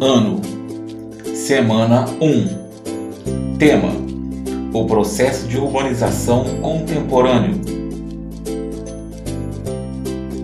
Ano, semana 1. Tema: O processo de urbanização contemporâneo.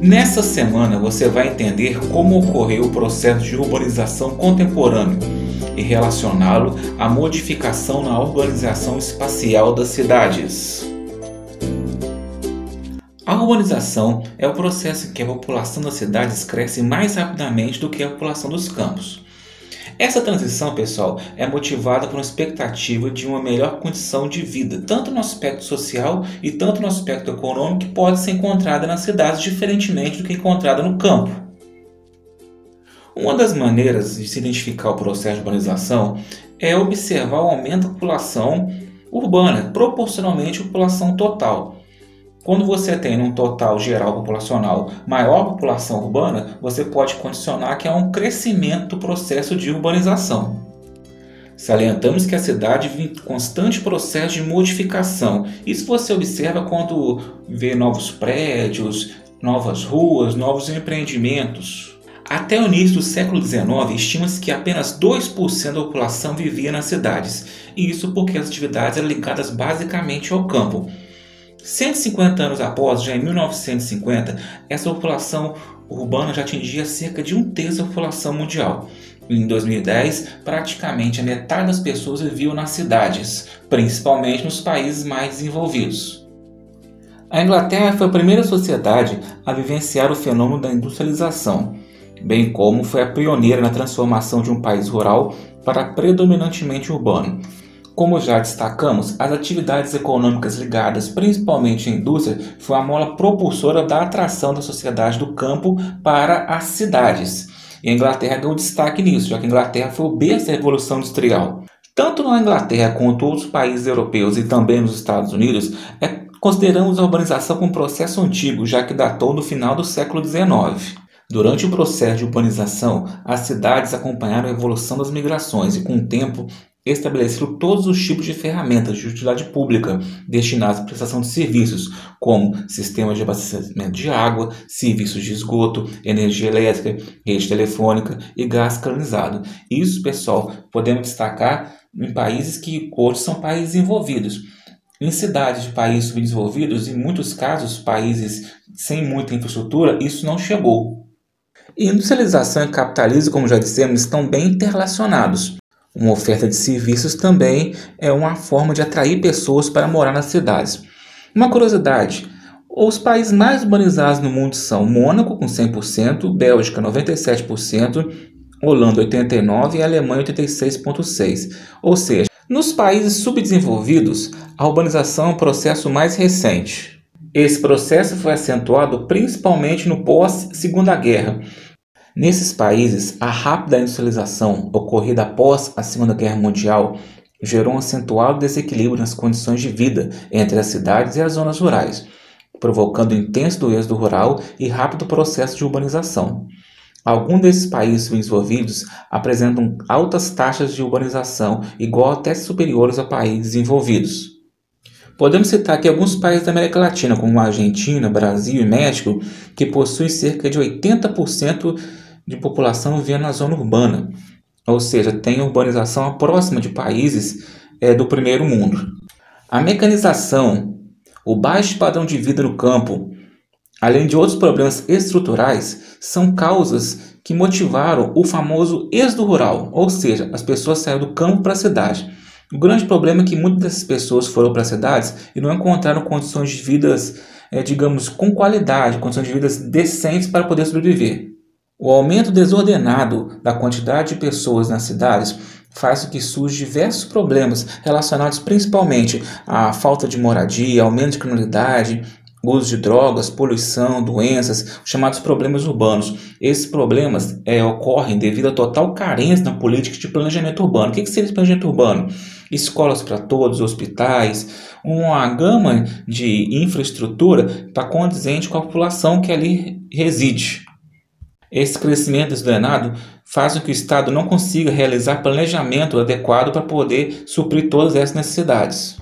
Nessa semana você vai entender como ocorreu o processo de urbanização contemporâneo e relacioná-lo à modificação na organização espacial das cidades. A urbanização é o processo em que a população das cidades cresce mais rapidamente do que a população dos campos. Essa transição, pessoal, é motivada por uma expectativa de uma melhor condição de vida, tanto no aspecto social e tanto no aspecto econômico, que pode ser encontrada nas cidades diferentemente do que encontrada no campo. Uma das maneiras de se identificar o processo de urbanização é observar o aumento da população urbana proporcionalmente à população total. Quando você tem um total geral populacional maior população urbana, você pode condicionar que há um crescimento do processo de urbanização. Salientamos que a cidade vive em constante processo de modificação. Isso você observa quando vê novos prédios, novas ruas, novos empreendimentos. Até o início do século XIX, estima-se que apenas 2% da população vivia nas cidades, e isso porque as atividades eram ligadas basicamente ao campo. 150 anos após, já em 1950, essa população urbana já atingia cerca de um terço da população mundial. Em 2010, praticamente a metade das pessoas viviam nas cidades, principalmente nos países mais desenvolvidos. A Inglaterra foi a primeira sociedade a vivenciar o fenômeno da industrialização, bem como foi a pioneira na transformação de um país rural para predominantemente urbano. Como já destacamos, as atividades econômicas ligadas principalmente à indústria foi a mola propulsora da atração da sociedade do campo para as cidades. E a Inglaterra deu destaque nisso, já que a Inglaterra foi o berço da Revolução Industrial. Tanto na Inglaterra quanto outros países europeus e também nos Estados Unidos, é, consideramos a urbanização como um processo antigo, já que datou do final do século XIX. Durante o processo de urbanização, as cidades acompanharam a evolução das migrações e, com o tempo, estabeleceram todos os tipos de ferramentas de utilidade pública destinadas à prestação de serviços, como sistemas de abastecimento de água, serviços de esgoto, energia elétrica, rede telefônica e gás canalizado. Isso, pessoal, podemos destacar em países que hoje são países desenvolvidos. Em cidades de países subdesenvolvidos, em muitos casos, países sem muita infraestrutura, isso não chegou. Industrialização e capitalismo, como já dissemos, estão bem interrelacionados. Uma oferta de serviços também é uma forma de atrair pessoas para morar nas cidades. Uma curiosidade: os países mais urbanizados no mundo são Mônaco, com 100%, Bélgica, 97%, Holanda, 89% e Alemanha, 86,6%. Ou seja, nos países subdesenvolvidos, a urbanização é um processo mais recente. Esse processo foi acentuado principalmente no pós-Segunda Guerra, Nesses países, a rápida industrialização ocorrida após a Segunda Guerra Mundial gerou um acentuado desequilíbrio nas condições de vida entre as cidades e as zonas rurais, provocando intenso êxodo rural e rápido processo de urbanização. Alguns desses países desenvolvidos apresentam altas taxas de urbanização, igual até superiores a países desenvolvidos. Podemos citar aqui alguns países da América Latina, como Argentina, Brasil e México, que possuem cerca de 80% de população vivendo na zona urbana, ou seja, tem urbanização próxima de países é, do primeiro mundo. A mecanização, o baixo padrão de vida no campo, além de outros problemas estruturais, são causas que motivaram o famoso êxodo rural, ou seja, as pessoas saíram do campo para a cidade. O grande problema é que muitas dessas pessoas foram para as cidades e não encontraram condições de vidas, é, digamos, com qualidade, condições de vidas decentes para poder sobreviver. O aumento desordenado da quantidade de pessoas nas cidades faz com que surjam diversos problemas relacionados principalmente à falta de moradia, aumento de criminalidade, uso de drogas, poluição, doenças, chamados problemas urbanos. Esses problemas é, ocorrem devido à total carência na política de planejamento urbano. O que, que seria planejamento urbano? Escolas para todos, hospitais, uma gama de infraestrutura para condizente com a população que ali reside. Esse crescimento desordenado faz com que o Estado não consiga realizar planejamento adequado para poder suprir todas essas necessidades.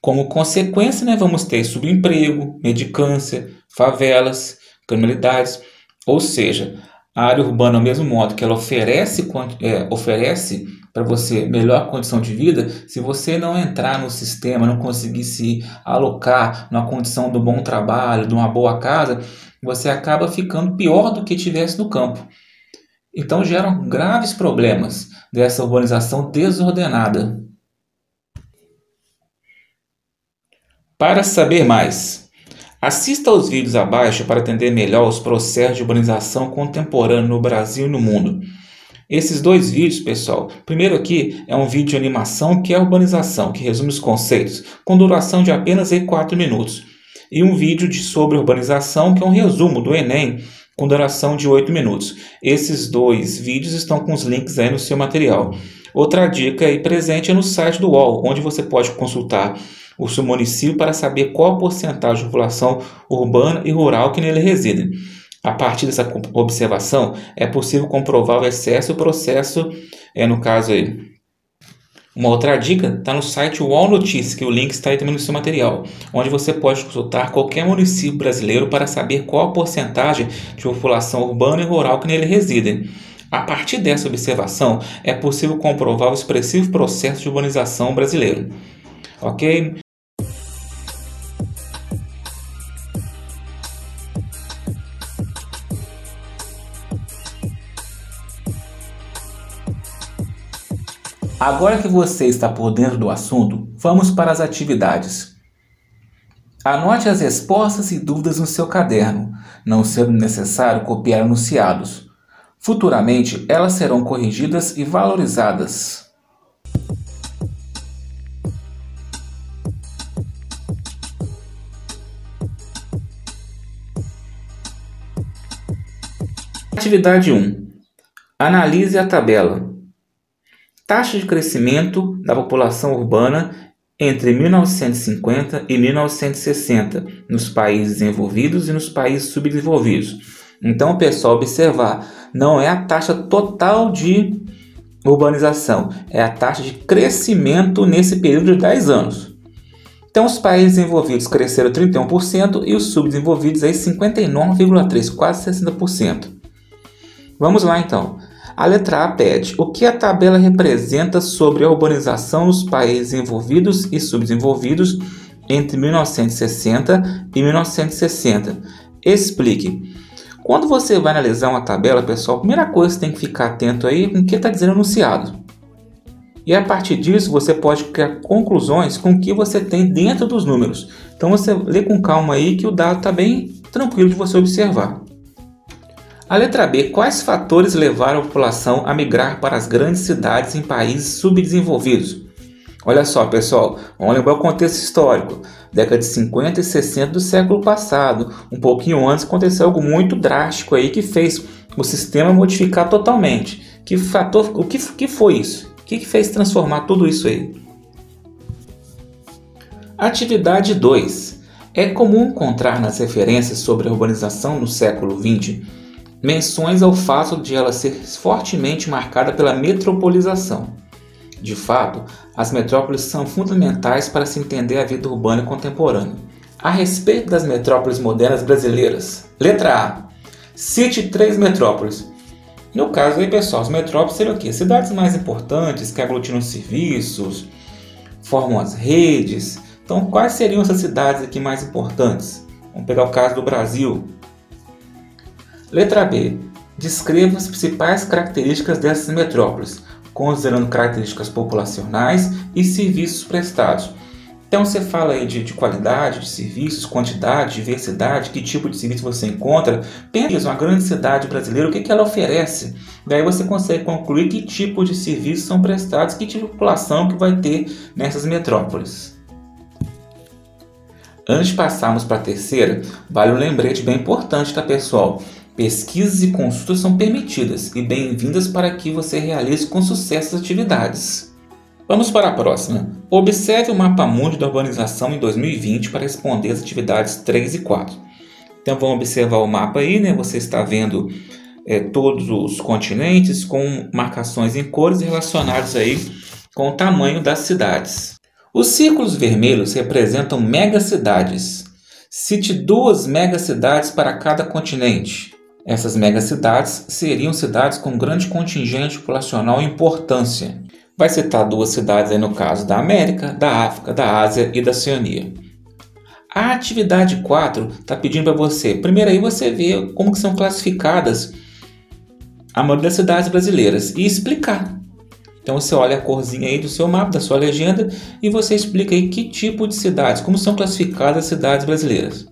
Como consequência, né, vamos ter subemprego, medicância, favelas, criminalidades, ou seja, a área urbana, ao mesmo modo que ela oferece, é, oferece para você melhor condição de vida, se você não entrar no sistema, não conseguir se alocar numa condição do bom trabalho, de uma boa casa, você acaba ficando pior do que tivesse no campo. Então geram graves problemas dessa urbanização desordenada. Para saber mais, assista aos vídeos abaixo para entender melhor os processos de urbanização contemporânea no Brasil e no mundo. Esses dois vídeos, pessoal, primeiro aqui é um vídeo de animação que é urbanização, que resume os conceitos, com duração de apenas 4 minutos. E um vídeo de sobre urbanização, que é um resumo do Enem, com duração de 8 minutos. Esses dois vídeos estão com os links aí no seu material. Outra dica aí presente é no site do UOL, onde você pode consultar o seu município para saber qual a porcentagem de população urbana e rural que nele reside. A partir dessa observação, é possível comprovar o excesso o processo, é, no caso aí. Uma outra dica está no site UOL Notícias, que o link está aí também no seu material, onde você pode consultar qualquer município brasileiro para saber qual a porcentagem de população urbana e rural que nele reside. A partir dessa observação, é possível comprovar o expressivo processo de urbanização brasileiro. Ok? Agora que você está por dentro do assunto, vamos para as atividades. Anote as respostas e dúvidas no seu caderno, não sendo necessário copiar anunciados. Futuramente, elas serão corrigidas e valorizadas. Atividade 1. Analise a tabela taxa de crescimento da população urbana entre 1950 e 1960 nos países desenvolvidos e nos países subdesenvolvidos. Então, pessoal, observar, não é a taxa total de urbanização, é a taxa de crescimento nesse período de 10 anos. Então, os países desenvolvidos cresceram 31% e os subdesenvolvidos aí 59,3%, quase 60%. Vamos lá então. A letra A pede o que a tabela representa sobre a urbanização nos países envolvidos e subdesenvolvidos entre 1960 e 1960. Explique. Quando você vai analisar uma tabela, pessoal, a primeira coisa que você tem que ficar atento aí com o que está dizendo anunciado. E a partir disso você pode criar conclusões com o que você tem dentro dos números. Então você lê com calma aí que o dado está bem tranquilo de você observar. A letra B. Quais fatores levaram a população a migrar para as grandes cidades em países subdesenvolvidos? Olha só, pessoal, vamos lembrar o contexto histórico. Década de 50 e 60 do século passado, um pouquinho antes, aconteceu algo muito drástico aí que fez o sistema modificar totalmente. Que fator, o que, que foi isso? O que, que fez transformar tudo isso aí? Atividade 2. É comum encontrar nas referências sobre a urbanização no século XX menções ao fato de ela ser fortemente marcada pela metropolização. De fato, as metrópoles são fundamentais para se entender a vida urbana contemporânea. A respeito das metrópoles modernas brasileiras, letra A. Cite três metrópoles. No caso aí, pessoal, as metrópoles seriam o quê? Cidades mais importantes que aglutinam serviços, formam as redes. Então, quais seriam essas cidades aqui mais importantes? Vamos pegar o caso do Brasil, Letra B. Descreva as principais características dessas metrópoles, considerando características populacionais e serviços prestados. Então você fala aí de, de, qualidade de serviços, quantidade, diversidade, que tipo de serviço você encontra. Pensa uma grande cidade brasileira, o que, que ela oferece. Daí você consegue concluir que tipo de serviços são prestados, que tipo de população que vai ter nessas metrópoles. Antes de passarmos para a terceira, vale um lembrete bem importante, tá pessoal? Pesquisas e consultas são permitidas e bem-vindas para que você realize com sucesso as atividades. Vamos para a próxima. Observe o mapa mundo da urbanização em 2020 para responder as atividades 3 e 4. Então vamos observar o mapa aí, né? Você está vendo é, todos os continentes com marcações em cores relacionadas aí com o tamanho das cidades. Os círculos vermelhos representam megacidades. Cite duas megacidades para cada continente. Essas megacidades seriam cidades com grande contingente populacional e importância. Vai citar duas cidades no caso da América, da África, da Ásia e da Oceania. A atividade 4 está pedindo para você, primeiro aí você vê como que são classificadas a maioria das cidades brasileiras e explicar então você olha a corzinha aí do seu mapa, da sua legenda, e você explica aí que tipo de cidades, como são classificadas as cidades brasileiras.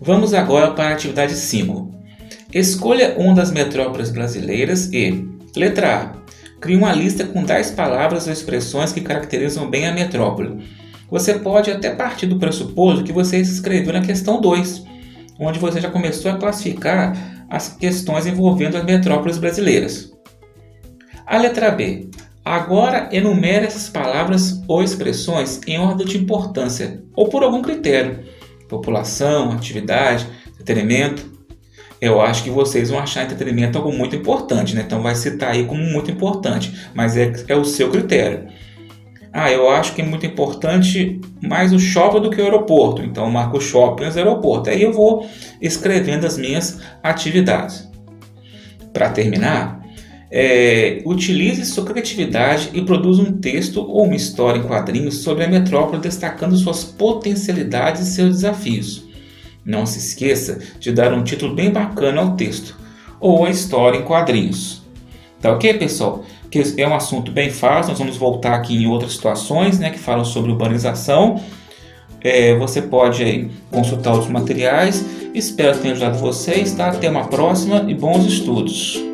Vamos agora para a atividade 5. Escolha uma das metrópoles brasileiras e, letra A, crie uma lista com 10 palavras ou expressões que caracterizam bem a metrópole. Você pode até partir do pressuposto que você se escreveu na questão 2, onde você já começou a classificar as questões envolvendo as metrópoles brasileiras. A letra B. Agora enumere essas palavras ou expressões em ordem de importância ou por algum critério: população, atividade, entretenimento. Eu acho que vocês vão achar entretenimento algo muito importante, né? Então vai citar aí como muito importante, mas é, é o seu critério. Ah, eu acho que é muito importante mais o shopping do que o aeroporto. Então eu marco shopping e aeroporto. Aí eu vou escrevendo as minhas atividades. Para terminar, é, utilize sua criatividade e produza um texto ou uma história em quadrinhos sobre a metrópole, destacando suas potencialidades e seus desafios. Não se esqueça de dar um título bem bacana ao texto ou à história em quadrinhos. Tá ok, pessoal? Que é um assunto bem fácil, nós vamos voltar aqui em outras situações né, que falam sobre urbanização. É, você pode aí, consultar outros materiais. Espero que ajudado vocês. Tá? Até uma próxima e bons estudos!